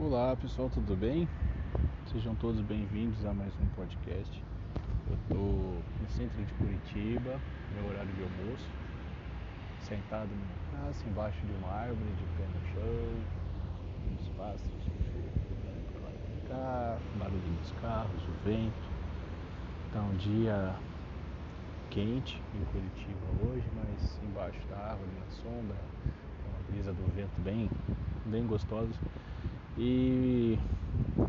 Olá pessoal, tudo bem? Sejam todos bem-vindos a mais um podcast. Eu estou no centro de Curitiba, meu horário de almoço, sentado numa praça, embaixo de uma árvore, de pé no chão, uns pássaros pra lá e pra cá, barulho dos carros, o vento. Está um dia quente em Curitiba hoje, mas embaixo da árvore, na sombra, uma brisa do vento bem, bem gostosa e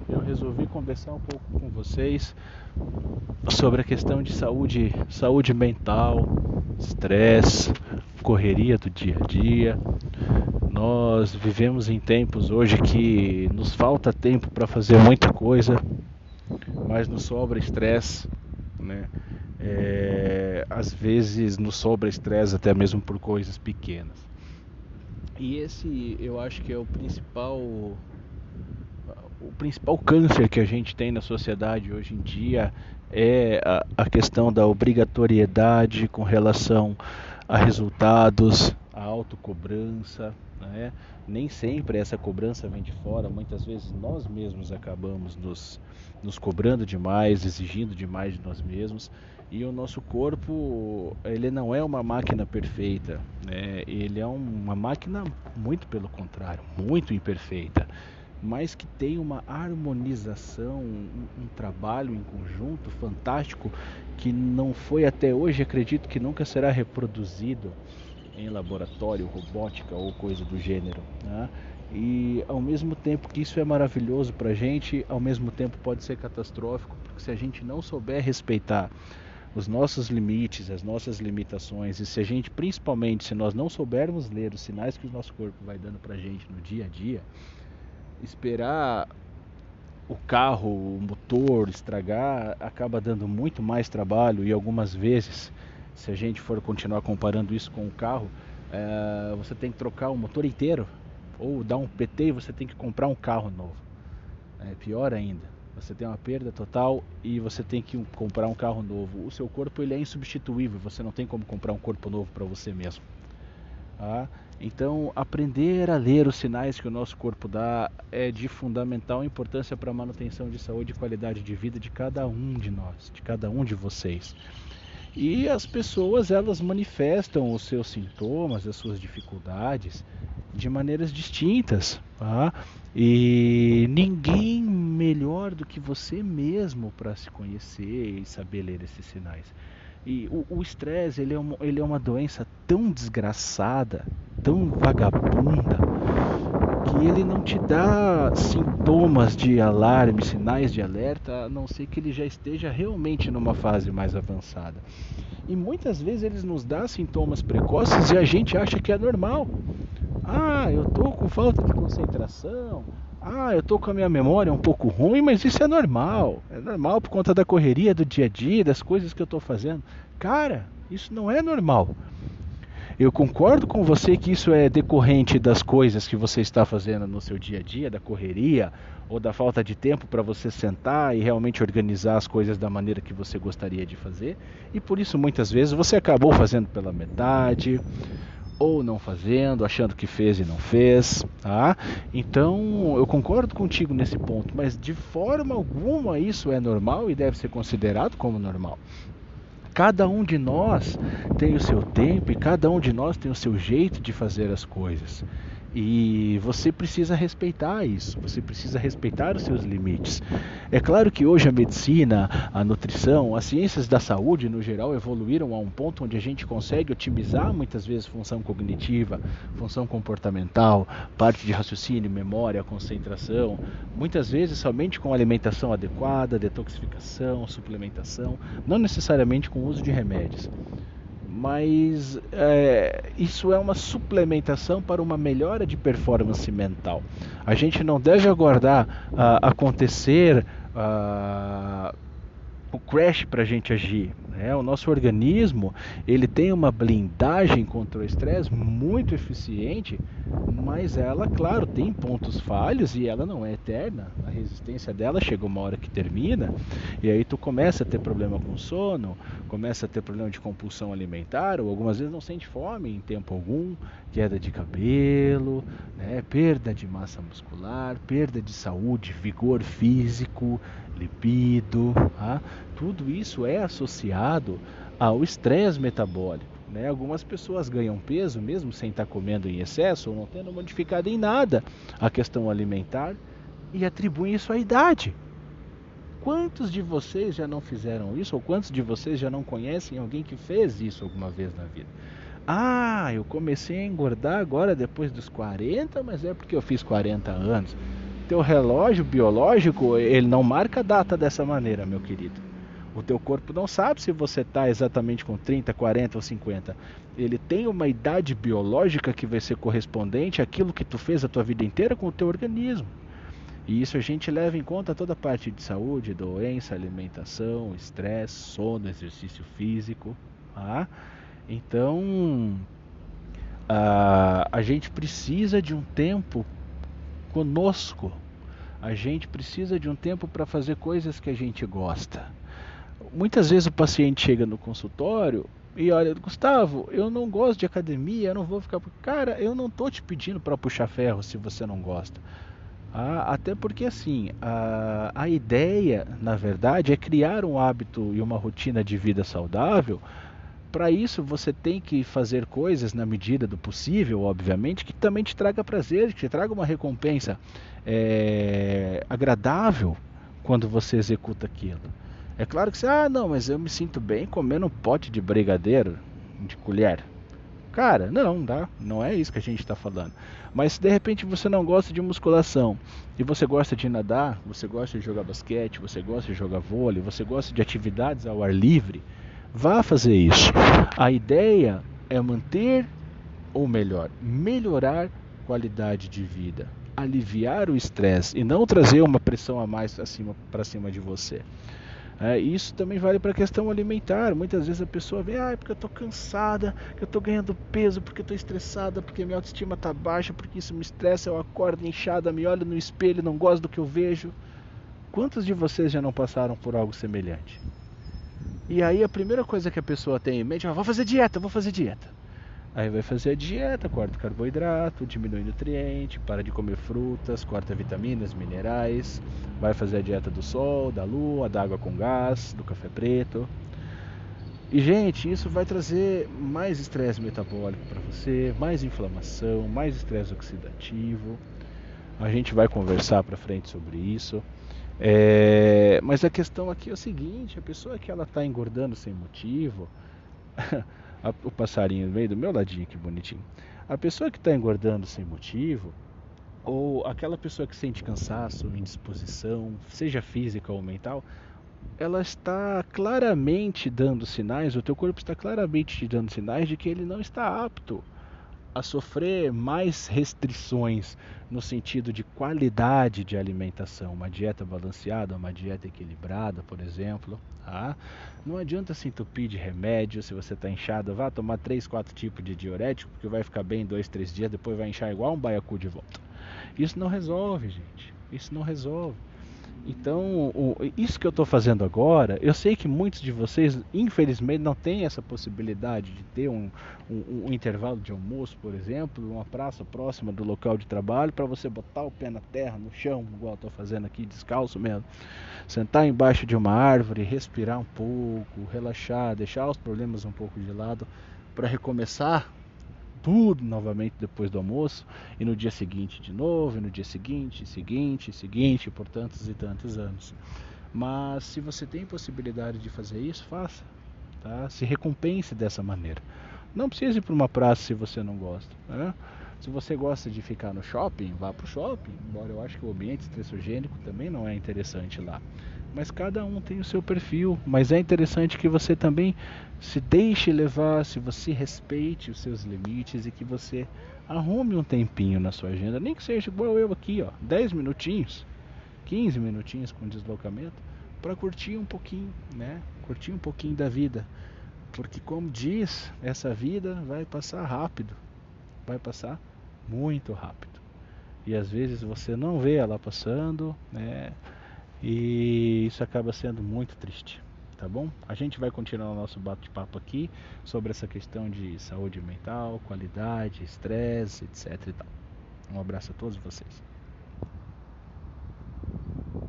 eu resolvi conversar um pouco com vocês sobre a questão de saúde, saúde mental, estresse, correria do dia a dia. Nós vivemos em tempos hoje que nos falta tempo para fazer muita coisa, mas nos sobra estresse, né? É, às vezes nos sobra estresse até mesmo por coisas pequenas. E esse eu acho que é o principal o principal câncer que a gente tem na sociedade hoje em dia é a, a questão da obrigatoriedade com relação a resultados, a autocobrança. Né? Nem sempre essa cobrança vem de fora, muitas vezes nós mesmos acabamos nos, nos cobrando demais, exigindo demais de nós mesmos. E o nosso corpo, ele não é uma máquina perfeita, né? ele é uma máquina muito pelo contrário, muito imperfeita mas que tem uma harmonização, um, um, trabalho em conjunto fantástico que não foi até hoje, acredito que nunca será reproduzido em laboratório, robótica ou coisa do gênero. Né? E ao mesmo tempo que isso é maravilhoso para a gente, ao mesmo tempo pode ser catastrófico, porque se a gente não souber respeitar os nossos limites, as nossas limitações, e se a gente, principalmente, se nós não soubermos ler os sinais que o nosso corpo vai dando para a gente no dia a dia, esperar o carro, o motor estragar, acaba dando muito mais trabalho e algumas vezes, se a gente for continuar comparando isso com o carro, é, você tem que trocar o motor inteiro ou dar um PT e você tem que comprar um carro novo. É pior ainda, você tem uma perda total e você tem que comprar um carro novo. O seu corpo ele é insubstituível, você não tem como comprar um corpo novo para você mesmo. Ah, então, aprender a ler os sinais que o nosso corpo dá é de fundamental importância para a manutenção de saúde e qualidade de vida de cada um de nós, de cada um de vocês. E as pessoas, elas manifestam os seus sintomas, as suas dificuldades de maneiras distintas. Tá? E ninguém melhor do que você mesmo para se conhecer e saber ler esses sinais. E o estresse, ele, é uma, ele é uma doença tão desgraçada, tão vagabunda, que ele não te dá sintomas de alarme, sinais de alerta, a não ser que ele já esteja realmente numa fase mais avançada. E muitas vezes eles nos dão sintomas precoces e a gente acha que é normal. Ah, eu estou com falta de concentração. Ah, eu estou com a minha memória um pouco ruim, mas isso é normal. É normal por conta da correria do dia a dia, das coisas que eu estou fazendo. Cara, isso não é normal. Eu concordo com você que isso é decorrente das coisas que você está fazendo no seu dia a dia, da correria ou da falta de tempo para você sentar e realmente organizar as coisas da maneira que você gostaria de fazer. E por isso muitas vezes você acabou fazendo pela metade ou não fazendo, achando que fez e não fez, tá? Então, eu concordo contigo nesse ponto, mas de forma alguma isso é normal e deve ser considerado como normal. Cada um de nós tem o seu tempo e cada um de nós tem o seu jeito de fazer as coisas. E você precisa respeitar isso, você precisa respeitar os seus limites. É claro que hoje a medicina, a nutrição, as ciências da saúde no geral evoluíram a um ponto onde a gente consegue otimizar muitas vezes função cognitiva, função comportamental, parte de raciocínio, memória, concentração, muitas vezes somente com alimentação adequada, detoxificação, suplementação, não necessariamente com o uso de remédios mas é, isso é uma suplementação para uma melhora de performance mental. A gente não deve aguardar uh, acontecer uh, o crash para a gente agir. Né? O nosso organismo ele tem uma blindagem contra o estresse muito eficiente, mas ela, claro, tem pontos falhos e ela não é eterna. A resistência dela chega uma hora que termina e aí tu começa a ter problema com sono, começa a ter problema de compulsão alimentar ou algumas vezes não sente fome em tempo algum, queda de cabelo, né? perda de massa muscular, perda de saúde, vigor físico, libido, tá? tudo isso é associado ao estresse metabólico. Né? Algumas pessoas ganham peso mesmo sem estar comendo em excesso ou não tendo modificado em nada a questão alimentar e atribuem isso à idade. Quantos de vocês já não fizeram isso ou quantos de vocês já não conhecem alguém que fez isso alguma vez na vida? Ah, eu comecei a engordar agora depois dos 40, mas é porque eu fiz 40 anos teu relógio biológico, ele não marca a data dessa maneira, meu querido. O teu corpo não sabe se você está exatamente com 30, 40 ou 50. Ele tem uma idade biológica que vai ser correspondente àquilo que tu fez a tua vida inteira com o teu organismo. E isso a gente leva em conta toda a parte de saúde, doença, alimentação, estresse, sono, exercício físico. Tá? Então, a, a gente precisa de um tempo conosco. A gente precisa de um tempo para fazer coisas que a gente gosta. Muitas vezes o paciente chega no consultório e olha, Gustavo, eu não gosto de academia, eu não vou ficar. Cara, eu não estou te pedindo para puxar ferro se você não gosta. Ah, até porque assim, a, a ideia, na verdade, é criar um hábito e uma rotina de vida saudável para isso você tem que fazer coisas na medida do possível, obviamente, que também te traga prazer, que te traga uma recompensa é, agradável quando você executa aquilo. É claro que você, ah, não, mas eu me sinto bem comendo um pote de brigadeiro de colher. Cara, não, dá, não é isso que a gente está falando. Mas se de repente você não gosta de musculação e você gosta de nadar, você gosta de jogar basquete, você gosta de jogar vôlei, você gosta de atividades ao ar livre, Vá fazer isso. A ideia é manter, ou melhor, melhorar qualidade de vida, aliviar o estresse e não trazer uma pressão a mais acima para cima de você. É, isso também vale para a questão alimentar. Muitas vezes a pessoa vê, ah, é porque eu estou cansada, que eu estou ganhando peso, porque estou estressada, porque minha autoestima está baixa, porque isso me estressa, eu acordo inchada, me olho no espelho, não gosto do que eu vejo. Quantos de vocês já não passaram por algo semelhante? E aí a primeira coisa que a pessoa tem em mente é: vou fazer dieta, vou fazer dieta. Aí vai fazer a dieta, corta carboidrato, diminui nutriente, para de comer frutas, corta vitaminas, minerais, vai fazer a dieta do sol, da lua, da água com gás, do café preto. E gente, isso vai trazer mais estresse metabólico para você, mais inflamação, mais estresse oxidativo. A gente vai conversar para frente sobre isso. É, mas a questão aqui é o seguinte: a pessoa que ela está engordando sem motivo, o passarinho veio do meu ladinho, que bonitinho. A pessoa que está engordando sem motivo, ou aquela pessoa que sente cansaço, indisposição, seja física ou mental, ela está claramente dando sinais, o teu corpo está claramente te dando sinais de que ele não está apto a sofrer mais restrições no sentido de qualidade de alimentação, uma dieta balanceada, uma dieta equilibrada, por exemplo. Tá? Não adianta se entupir de remédio, se você está inchado, vá tomar 3, 4 tipos de diurético, porque vai ficar bem 2, 3 dias, depois vai inchar igual um baiacu de volta. Isso não resolve, gente. Isso não resolve. Então, o, isso que eu estou fazendo agora, eu sei que muitos de vocês, infelizmente, não têm essa possibilidade de ter um, um, um intervalo de almoço, por exemplo, uma praça próxima do local de trabalho, para você botar o pé na terra, no chão, igual estou fazendo aqui, descalço mesmo. Sentar embaixo de uma árvore, respirar um pouco, relaxar, deixar os problemas um pouco de lado, para recomeçar tudo novamente depois do almoço e no dia seguinte de novo, e no dia seguinte, seguinte, seguinte, por tantos e tantos anos. Mas se você tem possibilidade de fazer isso, faça, tá? Se recompense dessa maneira. Não precise ir para uma praça se você não gosta, né? Se você gosta de ficar no shopping, vá para o shopping, embora eu acho que o ambiente estressogênico também não é interessante lá mas cada um tem o seu perfil. Mas é interessante que você também se deixe levar, se você respeite os seus limites e que você arrume um tempinho na sua agenda, nem que seja igual eu aqui, ó, 10 minutinhos, 15 minutinhos com deslocamento, para curtir um pouquinho, né? Curtir um pouquinho da vida. Porque como diz, essa vida vai passar rápido. Vai passar muito rápido. E às vezes você não vê ela passando, né? E isso acaba sendo muito triste, tá bom? A gente vai continuar o nosso bate-papo aqui sobre essa questão de saúde mental, qualidade, estresse, etc. Um abraço a todos vocês.